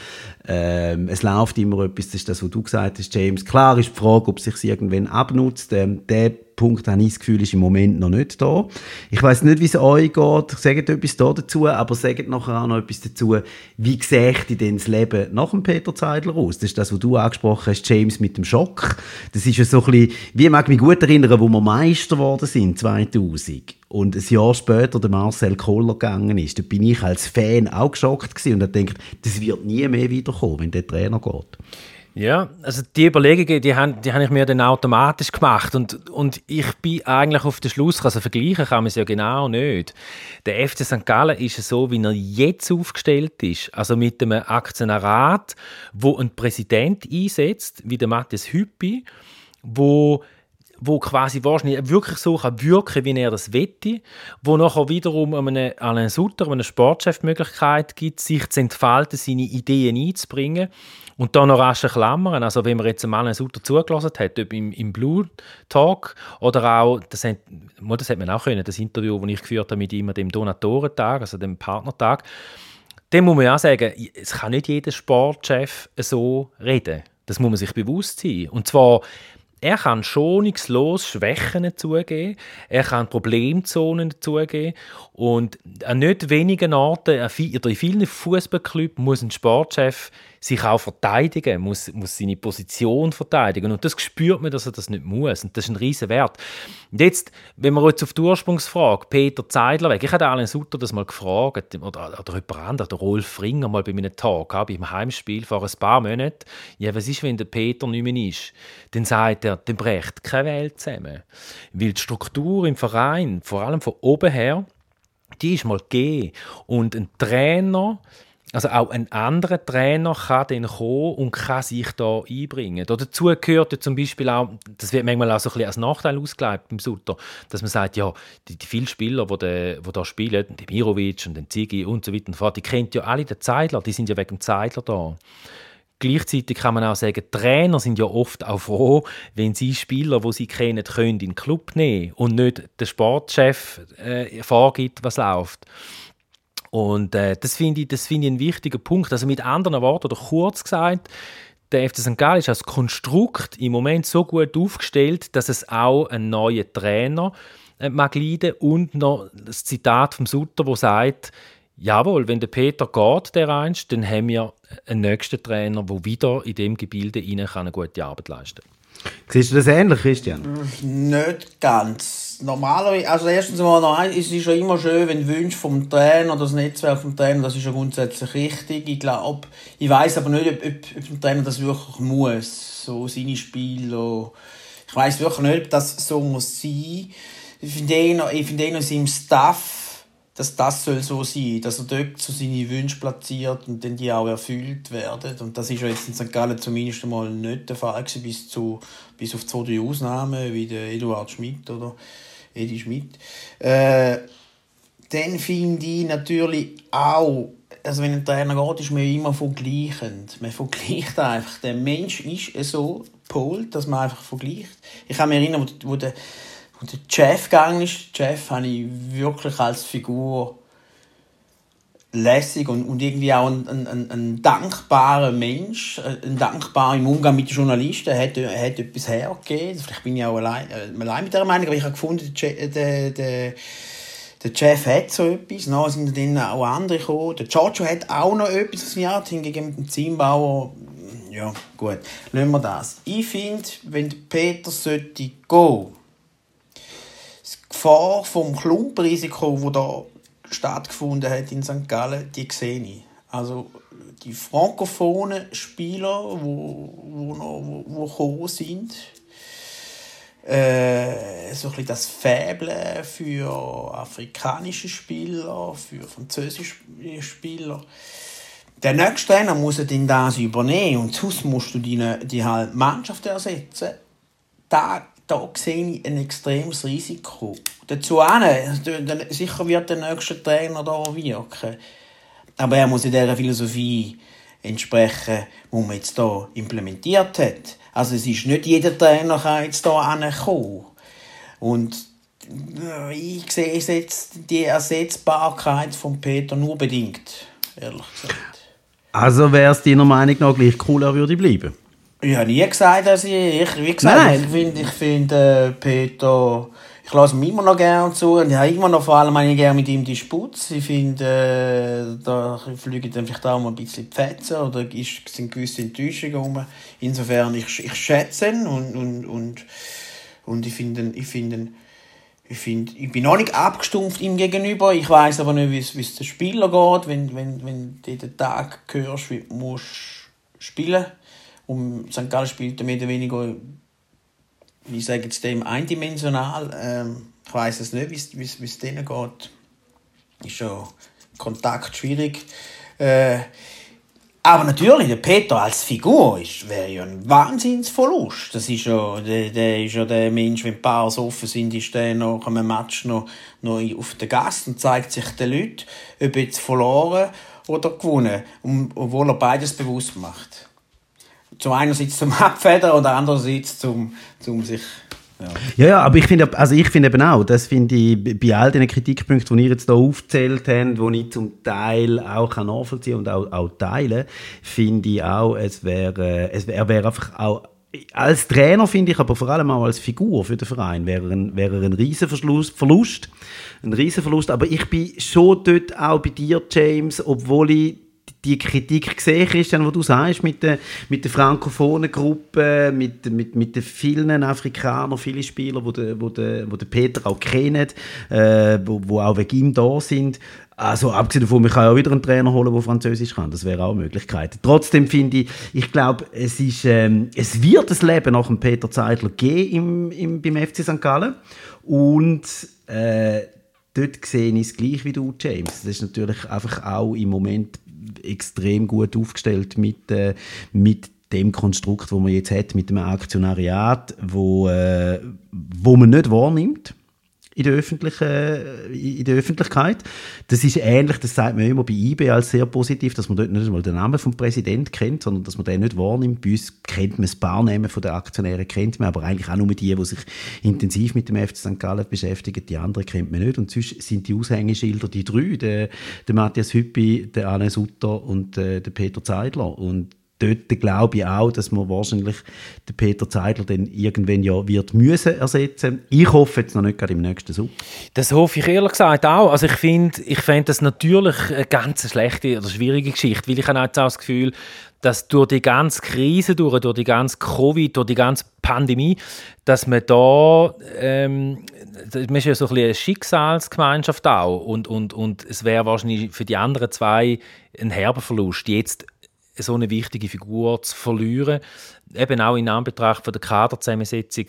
Ähm, es läuft immer etwas, das ist das, was du gesagt hast, James. Klar ist die Frage, ob sich irgendwann abnutzt. Ähm, der Punkt, habe ich das Gefühl, ist im Moment noch nicht da. Ich weiß nicht, wie es euch geht. Sagt etwas da dazu, aber sagt nachher auch noch etwas dazu, wie seht ihr denn das Leben nach dem Peter Zeidler aus? Das ist das, was du angesprochen hast, James mit dem Schock. Das ist ja so ein bisschen, wie mag mich gut erinnern, wo wir Meister geworden sind, 2000 und ein Jahr später der Marcel Koller gegangen ist, da bin ich als Fan auch geschockt gewesen und habe gedacht, das wird nie mehr wiederkommen, wenn der Trainer geht. Ja, also die Überlegungen, die habe die ich mir dann automatisch gemacht und, und ich bin eigentlich auf den Schluss, also vergleichen kann man es ja genau nicht. Der FC St. Gallen ist so, wie er jetzt aufgestellt ist, also mit einem Aktionärat, wo ein Präsident einsetzt, wie der Matthias Hüppi, wo wo quasi wahrscheinlich wirklich so kann wirken wie er das wette, wo nachher wiederum einem Alain Sutter, einem Sportchef, die Möglichkeit gibt, sich zu entfalten, seine Ideen einzubringen. Und dann noch rasche Klammern, also wenn man jetzt mal Alain Sutter zugelassen hat, ob im, im Blue Talk oder auch, das, hat, das hat man auch können, das Interview, das ich geführt habe mit ihm dem Donatorentag, also dem Partnertag, dann muss man auch sagen, es kann nicht jeder Sportchef so reden. Das muss man sich bewusst sein. Und zwar er kann schonungslos Schwächen zugeben, er kann Problemzonen zugeben und an nicht wenigen Orten, in vielen Fußballclubs muss ein Sportchef sich auch verteidigen, muss, muss seine Position verteidigen. Und das spürt man, dass er das nicht muss. Und das ist ein riesen Wert. Und jetzt, wenn wir jetzt auf die Ursprungsfrage, Peter Zeidler weg, ich habe Alain Sutter das mal gefragt, oder, oder jemand anderes, der Rolf Ringer mal bei meinem Tag, beim Heimspiel vor ein paar Monaten, ja, was ist, wenn der Peter nicht mehr ist? Dann sagt er, dann bricht keine Welt zusammen. Weil die Struktur im Verein, vor allem von oben her, die ist mal gegeben. Und ein Trainer, also auch ein anderer Trainer kann dann kommen und kann sich da einbringen. dazu gehört ja zum Beispiel auch, das wird manchmal auch so ein bisschen als Nachteil ausgelegt beim Sutter, dass man sagt, ja, die, die vielen Spieler, die, de, die da spielen, die Mirovic und den Zigi und so weiter und fort, die kennt ja alle den Zeitler, die sind ja wegen dem Zeitler da. Gleichzeitig kann man auch sagen, Trainer sind ja oft auch froh, wenn sie Spieler, die sie kennen, können in den Club nehmen und nicht der Sportchef äh, vorgibt, was läuft. Und äh, das finde ich, find ich einen wichtigen Punkt. Also mit anderen Worten, oder kurz gesagt, der FC St. Gallen ist als Konstrukt im Moment so gut aufgestellt, dass es auch einen neuen Trainer äh, mag leiden und noch das Zitat vom Sutter, wo sagt, jawohl, wenn der Peter geht, der einst, dann haben wir einen nächsten Trainer, der wieder in dem Gebilde eine gute Arbeit leisten kann. Siehst du das ähnlich, Christian? Nicht ganz. Normalerweise, also erstens mal, noch es ist ja immer schön, wenn Wünsche vom Trainer, das Netzwerk vom Trainer, das ist ja grundsätzlich richtig. Ich glaube, ich weiß aber nicht, ob, ob, ob der Trainer das wirklich muss, so seine Spiele. Ich weiß wirklich nicht, ob das so muss sein. Ich finde eh ich finde eh noch seinem Staff dass das soll so sein, dass er dort so seine Wünsche platziert und dann die auch erfüllt werden. Und das ist ja jetzt in St. Gallen zumindest einmal nicht der Fall gewesen, bis, zu, bis auf zwei, drei Ausnahmen, wie der Eduard Schmidt oder Edi Schmidt. Äh, dann finde ich natürlich auch, also wenn ein Trainer geht, ist man immer vergleichend. Man vergleicht einfach. Der Mensch ist so gepolt, dass man einfach vergleicht. Ich kann mich erinnern, wo, wo der und der Jeff gegangen ist, Jeff habe ich wirklich als Figur lässig und, und irgendwie auch ein, ein, ein, dankbarer Mensch, äh, ein dankbarer im Umgang mit den Journalisten, hat, hat etwas hergegeben. Vielleicht bin ich auch allein, äh, allein mit der Meinung, aber ich habe gefunden, der, der, der, der Jeff hat so etwas, dann sind dann auch andere gekommen. Der Giorgio hat auch noch etwas aus mir hingegen mit dem Zimbauer. Ja, gut, lassen wir das. Ich finde, wenn Peter sollte gehen, Gefahr vom Klumpenrisiko, das da stattgefunden hat in St. Gallen, die sehe ich. Also die frankophonen Spieler, wo, wo, noch, wo, wo gekommen sind, äh, so ein bisschen das Faible für afrikanische Spieler, für französische Spieler. Der nächste Trainer muss dann das übernehmen und sonst musst du die, die halt Mannschaft ersetzen. Da da sehe ich ein extremes Risiko. Dazu sicher wird der nächste Trainer da wirken. Aber er muss in dieser Philosophie entsprechen, die man jetzt hier implementiert hat. Also es ist nicht jeder Trainer kann jetzt hier ankommen. Und äh, ich sehe jetzt die Ersetzbarkeit von Peter nur bedingt, ehrlich gesagt. Also wäre es deiner Meinung nach gleich cool, er würde bleiben? Ich habe nie gesagt, dass ich, ich wie gesagt, Nein. ich finde, ich find, äh, Peter, ich lasse ihn immer noch gerne zu und ich habe immer noch vor allem ich gerne mit ihm die Sputz. Ich finde, äh, da fliegen dann vielleicht auch mal ein bisschen die Fetzen oder ist, sind gewisse Enttäuschungen rum. Insofern, ich, ich schätze ihn und, und, und, und ich finde, ich finde, ich finde, ich bin noch nicht abgestumpft ihm gegenüber. Ich weiß aber nicht, wie es den Spieler geht, wenn, wenn, wenn du den Tag hörst, wie du musst spielen musst um St. Gallen spielt mehr oder weniger, ich sage jetzt dem, eindimensional. Ähm, ich weiß es nicht, wie es denen geht. Ist schon Kontakt schwierig. Äh, Aber natürlich, der Peter als Figur wäre ja ein Wahnsinnsverlust. Das ist ja, der, der ist ja der Mensch, wenn die Bars offen sind, ist der nach einem Match noch, noch auf der Gast und zeigt sich den Leuten, ob jetzt verloren oder gewonnen, obwohl er beides bewusst macht. Zum einerseits zum *laughs* Abfedern oder andererseits zum, zum sich ja. ja, aber ich finde also ich finde eben auch, das finde ich bei all den Kritikpunkten, die ihr jetzt hier aufgezählt habt, die ich zum Teil auch nachvollziehen und auch, auch teilen, finde ich auch, es wäre, es wäre wär einfach auch als Trainer finde ich, aber vor allem auch als Figur für den Verein, wäre ein, wäre ein riesen Verlust, ein riesen Verlust. Aber ich bin schon dort auch bei dir, James, obwohl ich die Kritik gesehen, Christian, was du sagst, mit der, mit der frankophonen Gruppe, mit, mit, mit den vielen Afrikanern, viele Spieler, wo der, wo der, wo Peter auch kennt, äh, wo, wo auch wegen ihm da sind. Also abgesehen davon, ich kann ja wieder einen Trainer holen, der Französisch kann. Das wäre auch eine Möglichkeit. Trotzdem finde ich, ich glaube, es, ist, ähm, es wird das Leben nach dem Peter Zeidler geben im, im, beim FC St. Gallen. Und äh, dort sehe ich es gleich wie du, James. Das ist natürlich einfach auch im Moment extrem gut aufgestellt mit, äh, mit dem Konstrukt, wo man jetzt hat, mit dem Aktionariat, wo, äh, wo man nicht wahrnimmt in der, öffentlichen, äh, in der Öffentlichkeit. Das ist ähnlich, das sagt man immer bei IB als sehr positiv, dass man dort nicht einmal den Namen vom Präsidenten kennt, sondern dass man den nicht wahrnimmt. Bei uns kennt man ein paar Namen von den Aktionären, kennt man, aber eigentlich auch nur die, die sich intensiv mit dem FC St. Gallen beschäftigen. Die anderen kennt man nicht. Und sonst sind die Aushängeschilder die drei, der, der Matthias Hüppi, der Anne Sutter und äh, der Peter Zeidler. Und dort glaube ich auch, dass man wahrscheinlich den Peter Zeidler dann irgendwann ja wird müssen ersetzen. Ich hoffe jetzt noch nicht gerade im nächsten Sub. Das hoffe ich ehrlich gesagt auch. Also ich finde, ich fände das natürlich eine ganz schlechte oder schwierige Geschichte, weil ich habe jetzt auch das Gefühl, dass durch die ganze Krise, durch, durch die ganze Covid, durch die ganze Pandemie, dass man da, ähm, man ist ja so ein bisschen eine Schicksalsgemeinschaft auch und, und, und es wäre wahrscheinlich für die anderen zwei ein herber Verlust, jetzt so eine wichtige Figur zu verlieren. Eben auch in Anbetracht von der Kaderzusammensetzung,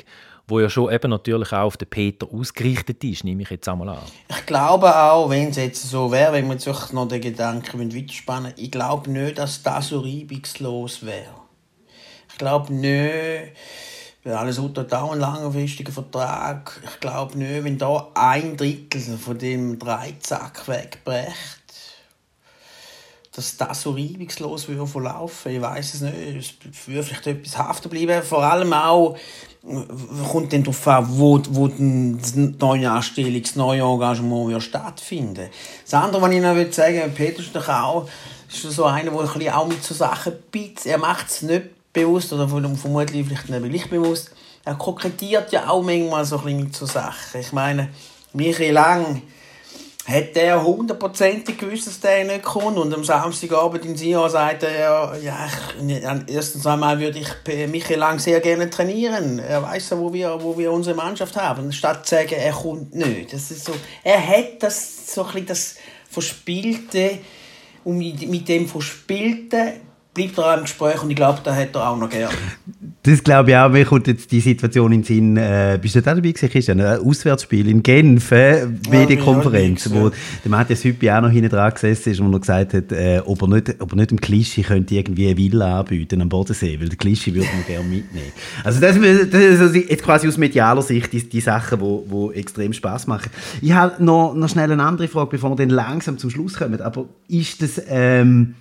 wo ja schon eben natürlich auch auf den Peter ausgerichtet ist, nehme ich jetzt einmal an. Ich glaube auch, wenn es jetzt so wäre, wenn wir jetzt noch den Gedanken weiterspannen ich glaube nicht, dass das so reibungslos wäre. Ich glaube nicht, weil alles unter einen langfristigen Vertrag, ich glaube nicht, wenn da ein Drittel von dem Dreizack wegbricht, dass das so reibungslos würde verlaufen. Ich weiß es nicht. Es würde vielleicht etwas haften bleiben. Vor allem auch kommt dann darauf an, wo, wo die neue Anstellung, das neue Engagement wird stattfinden Das andere, was ich noch sagen würde, Peter ist doch auch ist so einer, der auch mit so Sachen bietet. Er macht es nicht bewusst oder vermutlich vielleicht nicht bewusst. Er kokettiert ja auch manchmal so ein bisschen mit so Sachen. Ich meine, Michael Lang hat er hundertprozentig gewusst, dass der nicht kommt. Und am Samstagabend in Sion sagt er, ja, ich, erstens einmal würde ich Michael Lang sehr gerne trainieren. Er weiß ja, wo wir, wo wir unsere Mannschaft haben. Statt zu sagen, er kommt nicht. Das ist so, er hat das, so ein bisschen das Verspielte, und mit dem Verspielten bleibt er auch im Gespräch und ich glaube, da hat er auch noch gerne. Das glaube ich auch. Mir kommt jetzt die Situation in den Sinn. Äh, bist du da dabei gewesen, Christian? Ein Auswärtsspiel in Genf, äh, Medienkonferenz, ja, wo der Matthias Hüppi auch noch hinten dran gesessen ist und er gesagt hat, äh, ob, er nicht, ob er nicht dem Klischee könnte irgendwie eine Villa anbieten am Bodensee, weil der Klischee würde man gerne mitnehmen. Also das, das ist also jetzt quasi aus medialer Sicht die, die Sachen, die wo, wo extrem Spaß machen. Ich habe noch, noch schnell eine andere Frage, bevor wir dann langsam zum Schluss kommen. Aber ist das... Ähm,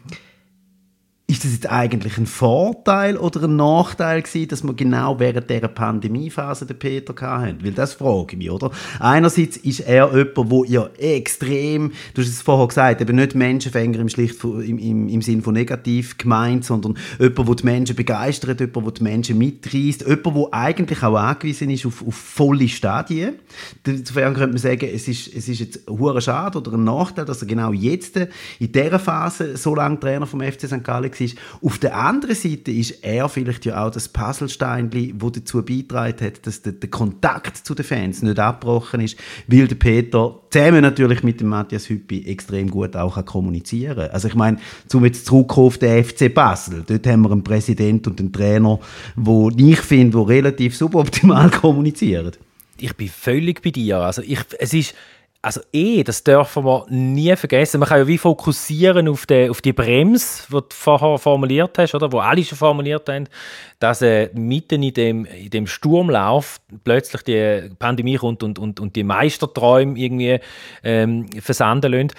ist das jetzt eigentlich ein Vorteil oder ein Nachteil gewesen, dass wir genau während dieser Pandemiephase den Peter hatten? Weil das frage ich mich, oder? Einerseits ist er jemand, der ja extrem, du hast es vorher gesagt, eben nicht Menschenfänger im, schlicht, im, im, im Sinn von negativ gemeint, sondern jemand, der die Menschen begeistert, jemand, der die Menschen mitreißt, jemand, der eigentlich auch angewiesen ist auf, auf volle Stadien. Insofern könnte man sagen, es ist, es ist jetzt ein schade oder ein Nachteil, dass er genau jetzt in dieser Phase so lange Trainer vom FC St. Gallen war ist. Auf der anderen Seite ist er vielleicht ja auch das Puzzlesteinchen, wo dazu beigetragen hat, dass der, der, Kontakt zu den Fans nicht abgebrochen ist, weil der Peter zusammen natürlich mit dem Matthias Hüppi extrem gut auch kann kommunizieren kann. Also ich meine, zum jetzt auf den FC Basel, dort haben wir einen Präsident und einen Trainer, wo ich finde, wo relativ suboptimal *laughs* kommunizieren. Ich bin völlig bei dir. Also ich, es ist also eh, das dürfen wir nie vergessen. Man kann ja wie fokussieren auf die, auf die Bremse, die du vorher formuliert hast, oder? Wo alle schon formuliert haben, dass äh, mitten in dem, in dem Sturmlauf plötzlich die Pandemie kommt und, und, und die Meisterträume irgendwie ähm, versanden lassen.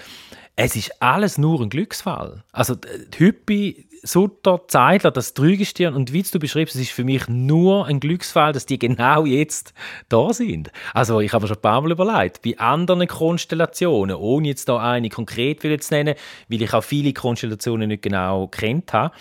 Es ist alles nur ein Glücksfall. Also die Hüppi, Sutter, Zeitler, das Trügestirn und wie du beschreibst, es ist für mich nur ein Glücksfall, dass die genau jetzt da sind. Also ich habe mir schon ein paar Mal überlegt, bei anderen Konstellationen, ohne jetzt da eine konkret zu nennen, weil ich auch viele Konstellationen nicht genau kennt habe,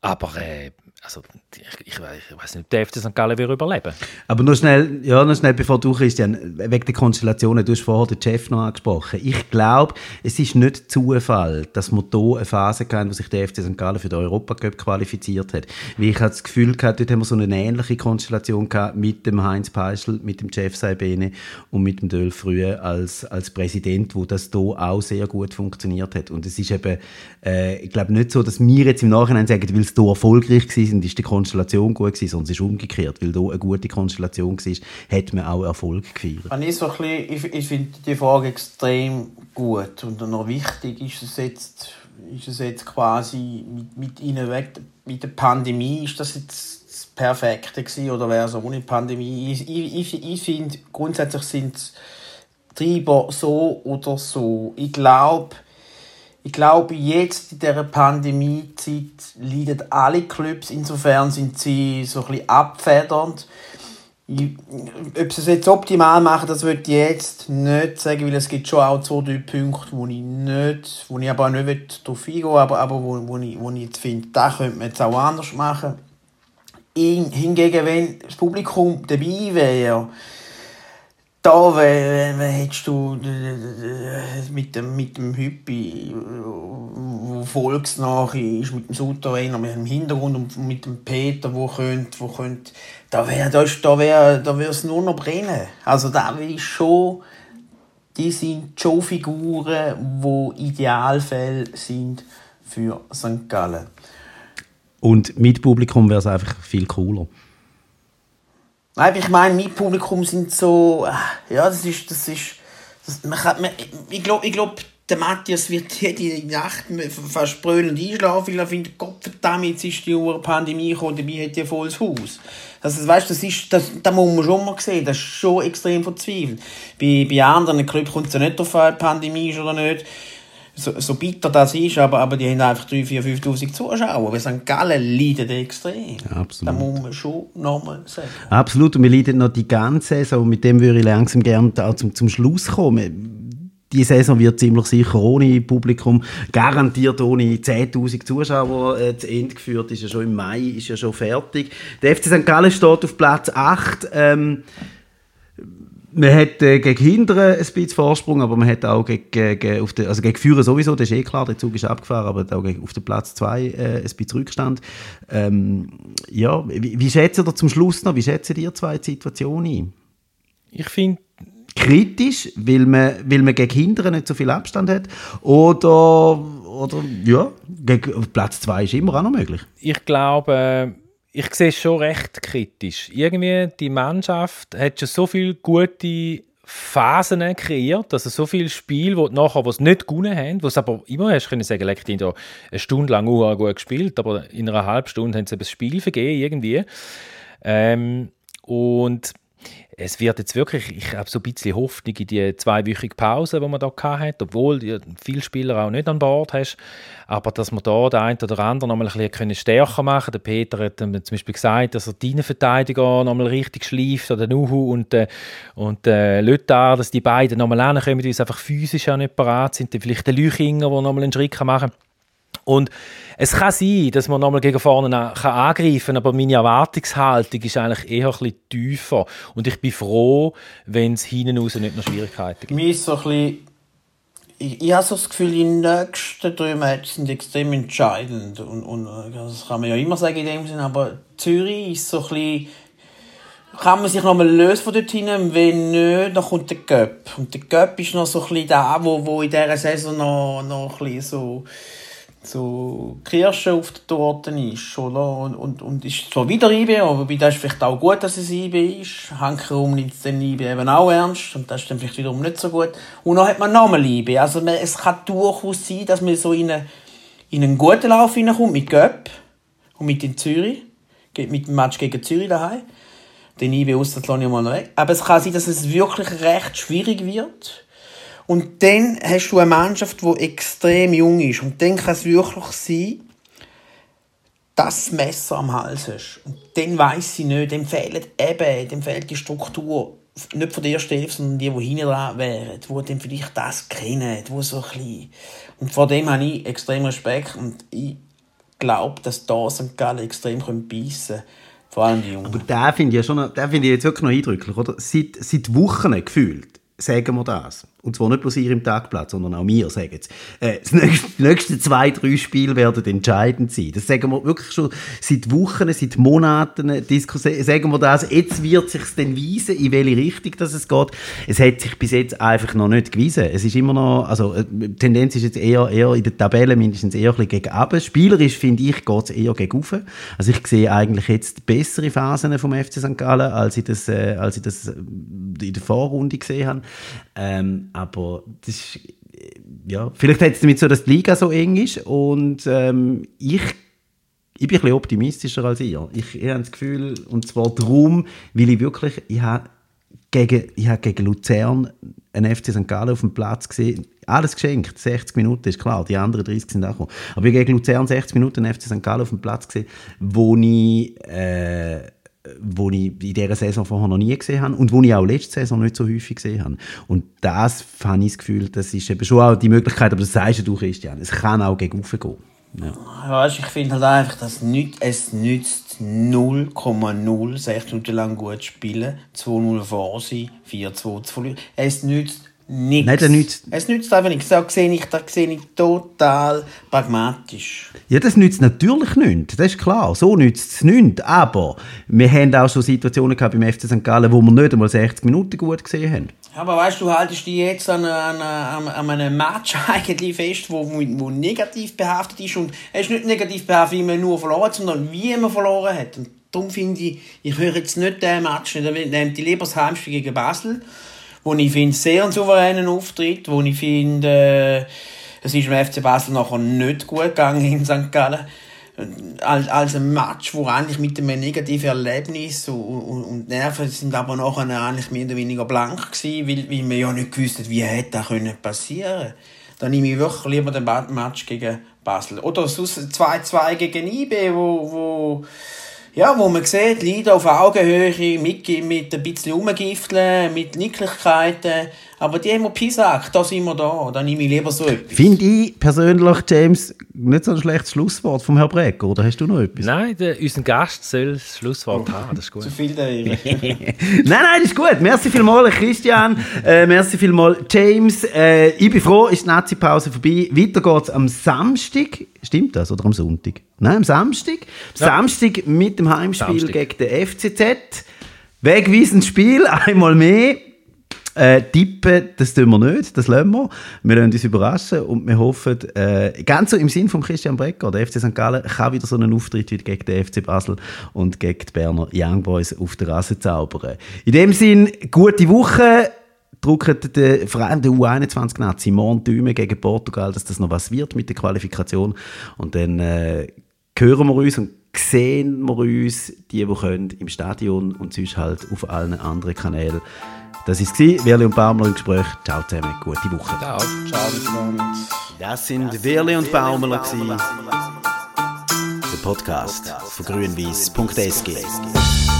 aber äh, also ich, ich, ich weiß nicht, ob der FC St. Gallen wir überleben. Aber nur schnell, ja, nur schnell bevor du, Christian, wegen der Konstellationen, du hast vorher den Chef noch angesprochen. Ich glaube, es ist nicht Zufall, dass wir hier eine Phase hatten, wo sich der FC St. Gallen für den Europacup qualifiziert hat. Weil ich hatte das Gefühl gehabt, dort haben wir so eine ähnliche Konstellation gehabt mit dem Heinz Peischl, mit dem Chef Saibene und mit dem Döl früher als, als Präsident, wo das hier auch sehr gut funktioniert hat. Und es ist eben, äh, ich glaube nicht so, dass wir jetzt im Nachhinein sagen, weil es hier erfolgreich war, ist die Konstellation gut gewesen, sondern es ist umgekehrt. Weil hier eine gute Konstellation war, hat man auch Erfolg gefeiert. Ich, so ich, ich finde die Frage extrem gut und noch wichtig ist es jetzt, ist es jetzt quasi mit, mit ihnen weg, mit der Pandemie, ist das jetzt das Perfekte gewesen oder wäre es ohne Pandemie? Ich, ich, ich, ich finde, grundsätzlich sind es Treiber so oder so. Ich glaube, ich glaube, jetzt in dieser Pandemiezeit leiden alle Clubs. Insofern sind sie so ein bisschen abfedernd. Ich, ob sie es jetzt optimal machen, das würde ich jetzt nicht sagen, weil es gibt schon auch zwei, drei Punkte, wo ich nicht, wo ich aber auch nicht darauf eingehen will, aber, aber wo, wo, ich, wo ich jetzt finde, da könnte man jetzt auch anders machen. hingegen, wenn das Publikum dabei wäre, da hättest du mit dem, mit dem Hüppi, wo volksnah ist, mit dem Souterrainer, mit dem Hintergrund und mit dem Peter, wo könnt, wo könnt, da wäre da, da wär, da es nur noch brennen. Also da ist schon, die sind schon Figuren, die Idealfälle sind für St. Gallen. Und mit Publikum wäre es einfach viel cooler. Nein, ich meine, mein Publikum sind so, ja, das ist, das ist, das, man kann, man, ich glaube, ich glaub, der Matthias wird jede Nacht fast brüllend einschlafen, weil er findet, Gott verdammt, jetzt ist die Uhr Pandemie gekommen, dabei hat er volles Haus. Also, weißt, das ist, das, das muss man schon mal sehen, das ist schon extrem verzweifelt. Bei, bei anderen Clubs kommt es ja nicht darauf an, Pandemie ist oder nicht so, so bitter das ist, aber, aber die haben einfach 3.000, 4.000, 5.000 Zuschauer. Aber St. Gallen leidet extrem. absolut. Das muss man schon nochmal sagen. Absolut. Und wir leiden noch die ganze Saison. Mit dem würde ich langsam gerne auch zum, zum Schluss kommen. Die Saison wird ziemlich sicher ohne Publikum, garantiert ohne 10.000 Zuschauer äh, zu Ende geführt. Ist ja schon im Mai, ist ja schon fertig. Der FC St. Gallen steht auf Platz 8. Ähm, man hat äh, gegen Hindern ein bisschen Vorsprung, aber man hat auch gegen, gegen, auf den, also gegen Führer sowieso, das ist eh klar, der Zug ist abgefahren, aber auch gegen, auf den Platz 2 äh, ein bisschen Rückstand. Ähm, ja, wie, wie schätzt ihr zum Schluss noch, wie schätzt ihr zwei Situationen ein? Ich finde kritisch, weil man, weil man gegen Hindern nicht so viel Abstand hat oder, oder ja, gegen, Platz 2 ist immer auch noch möglich? Ich glaube ich sehe es schon recht kritisch. Irgendwie, die Mannschaft hat schon so viele gute Phasen kreiert, also so viele Spiele, wo nachher, was nicht gewonnen haben, wo es aber immer hast können sagen, leck, die da eine Stunde lang gut gespielt, aber in einer halben Stunde haben sie das Spiel vergeben irgendwie. Ähm, und es wird jetzt wirklich, ich habe so ein bisschen Hoffnung in die zweiwöchige Pause, die man da hat, obwohl du viele Spieler auch nicht an Bord hast, aber dass man da den einen oder anderen noch mal ein bisschen stärker machen können. Der Peter hat zum Beispiel gesagt, dass er die Innenverteidiger noch mal richtig schleift, oder Nuhu und, äh, und äh, Lötar, dass die beiden noch mal hinkommen, weil sie einfach physisch auch nicht parat sind. Vielleicht der Lüchinger, der noch mal einen Schritt machen kann. Und es kann sein, dass man nochmal gegen vorne angreifen kann, aber meine Erwartungshaltung ist eigentlich eher ein bisschen tiefer. Und ich bin froh, wenn es hinten raus nicht noch Schwierigkeiten gibt. Mir ist so ein bisschen ich, ich habe so das Gefühl, die nächsten drei Matches sind extrem entscheidend. Und, und das kann man ja immer sagen in dem Sinne, aber Zürich ist so ein bisschen, kann man sich nochmal lösen von dort hinten, wenn nicht, dann kommt der Göpp. Und der Göpp ist noch so ein bisschen da, wo, wo in dieser Saison noch, noch ein bisschen so so Kirsche auf der Torte ist, oder? Und, und, und ist zwar wieder IB, aber das ist vielleicht auch gut, dass es IB ist. Hankerum nimmt den IB eben auch ernst und das ist dann vielleicht wiederum nicht so gut. Und dann hat man nochmal IB. Also man, es kann durchaus sein, dass man so in, eine, in einen guten Lauf hineinkommt mit Göpp und mit in Zürich, mit dem Match gegen Zürich daheim. Den IB aus, das lasse ich mal weg. Aber es kann sein, dass es wirklich recht schwierig wird und dann hast du eine Mannschaft, die extrem jung ist. Und dann kann es wirklich sein, dass das Messer am Hals hast. Und dann weiss ich nicht, dem fehlt eben, dem fehlt die Struktur. Nicht von der ersten sondern die, die hinten dran wären, die dann vielleicht das kennen, die so ein bisschen... Und vor dem habe ich extrem Respekt und ich glaube, dass da St. Gallen extrem beißen können. Vor allem die Jungen. Aber den finde ich, ja ich jetzt wirklich noch eindrücklich, oder? Seit, seit Wochen gefühlt sagen wir das. Und zwar nicht bloß ihr im Tagblatt, sondern auch wir sagen es. Äh, nächste, die nächsten zwei, drei Spiele werden entscheidend sein. Das sagen wir wirklich schon seit Wochen, seit Monaten, sagen wir das. Jetzt wird sich dann weisen, in welche Richtung das es geht. Es hat sich bis jetzt einfach noch nicht gewiesen. Es ist immer noch, also äh, die Tendenz ist jetzt eher, eher in der Tabelle mindestens eher ein bisschen gegen runter. Spielerisch, finde ich, geht es eher gegen rauf. Also ich sehe eigentlich jetzt bessere Phasen vom FC St. Gallen, als ich das, äh, als ich das äh, in der Vorrunde gesehen habe. Ähm, aber das ist, ja, vielleicht hat es damit so, dass die Liga so eng ist und ähm, ich ich bin ein bisschen optimistischer als ihr. Ich, ich habe das Gefühl, und zwar darum, weil ich wirklich, ich habe gegen, ich habe gegen Luzern einen FC St. Gallen auf dem Platz gesehen, alles geschenkt, 60 Minuten, ist klar, die anderen 30 sind auch gekommen. Aber ich habe gegen Luzern 60 Minuten einen FC St. Gallen auf dem Platz gesehen, wo ich äh, wo ich in dieser Saison vorher noch nie gesehen habe und wo ich auch letzte Saison nicht so häufig gesehen habe. Und das habe ich das Gefühl, das ist eben schon auch die Möglichkeit, aber das sagst du, Christian, es kann auch gegen gehen. Ja. Weißt, ich finde halt einfach, dass es nützt 0,0 6 Minuten lang gut spielen, 2-0 vor sein, 4-2 zu verlieren. Es nützt nichts. Nein, das nützt... Es nützt einfach nichts. Da sehe ich, da sehe ich total pragmatisch. Ja, das nützt natürlich nichts. Das ist klar. So nützt es nichts. Aber wir haben auch schon Situationen gehabt beim FC St. Gallen, wo wir nicht einmal 60 Minuten gut gesehen haben. Aber weißt du, haltest dich jetzt an, an, an, an einem Match *laughs* eigentlich fest, wo, wo negativ behaftet ist. Und er ist nicht negativ behaftet, wie man nur verloren hat, sondern wie man verloren hat. Und darum finde ich, ich höre jetzt nicht den Match, nicht, nehmt die lieber das Heimspiel gegen Basel wo ich finde, sehr einen souveränen Auftritt, wo ich finde, äh, es ist im FC Basel nachher nicht gut gegangen in St. Gallen. Als, als ein Match, wo eigentlich mit einem negativen Erlebnis und, und, und Nerven sind aber nachher eigentlich mehr oder weniger blank gewesen, weil, weil man ja nicht gewusst hat, wie hätte das können passieren. Dann nehme ich wirklich lieber den Match gegen Basel. Oder sonst 2-2 gegen IB, wo, wo ja, wo man sieht, Leute auf Augenhöhe, mit, mit ein bisschen Umgifteln, mit Nicklichkeiten. Aber die haben wir Pisack, da sind wir da. Da nehme ich lieber so etwas. Finde ich persönlich, James, nicht so ein schlechtes Schlusswort vom Herrn Brecker. Oder hast du noch etwas? Nein, der, unser Gast soll das Schlusswort oh, haben. Das ist gut. Zu viel der *laughs* nein, nein, das ist gut. Merci vielmals, Christian. Äh, merci vielmals, James. Äh, ich bin froh, ist die Nazi-Pause vorbei. Weiter geht's am Samstag. Stimmt das? Oder am Sonntag? Nein, am Samstag. Ja. Samstag mit dem Heimspiel Samstag. gegen den FCZ. Wegweisendes Spiel, *laughs* einmal mehr. Äh, tippen, das tun wir nicht, das lassen wir. Wir lassen uns überraschen und wir hoffen, äh, ganz so im Sinn von Christian Brecker, der FC St. Gallen kann wieder so einen Auftritt wie gegen den FC Basel und gegen die Berner Young Boys auf der Rasse zaubern. In dem Sinn, gute Woche drücken den, der U21-Nazi morgen Däumen gegen Portugal, dass das noch was wird mit der Qualifikation. Und dann äh, hören wir uns und sehen wir uns, die, die können, im Stadion und sonst halt auf allen anderen Kanälen. Das war es, Werli und Baumler im Gespräch. Ciao zusammen, gute Woche. Ciao. Ciao miteinander. Das sind Werli und Baumler. Der Podcast von grünwies.sg.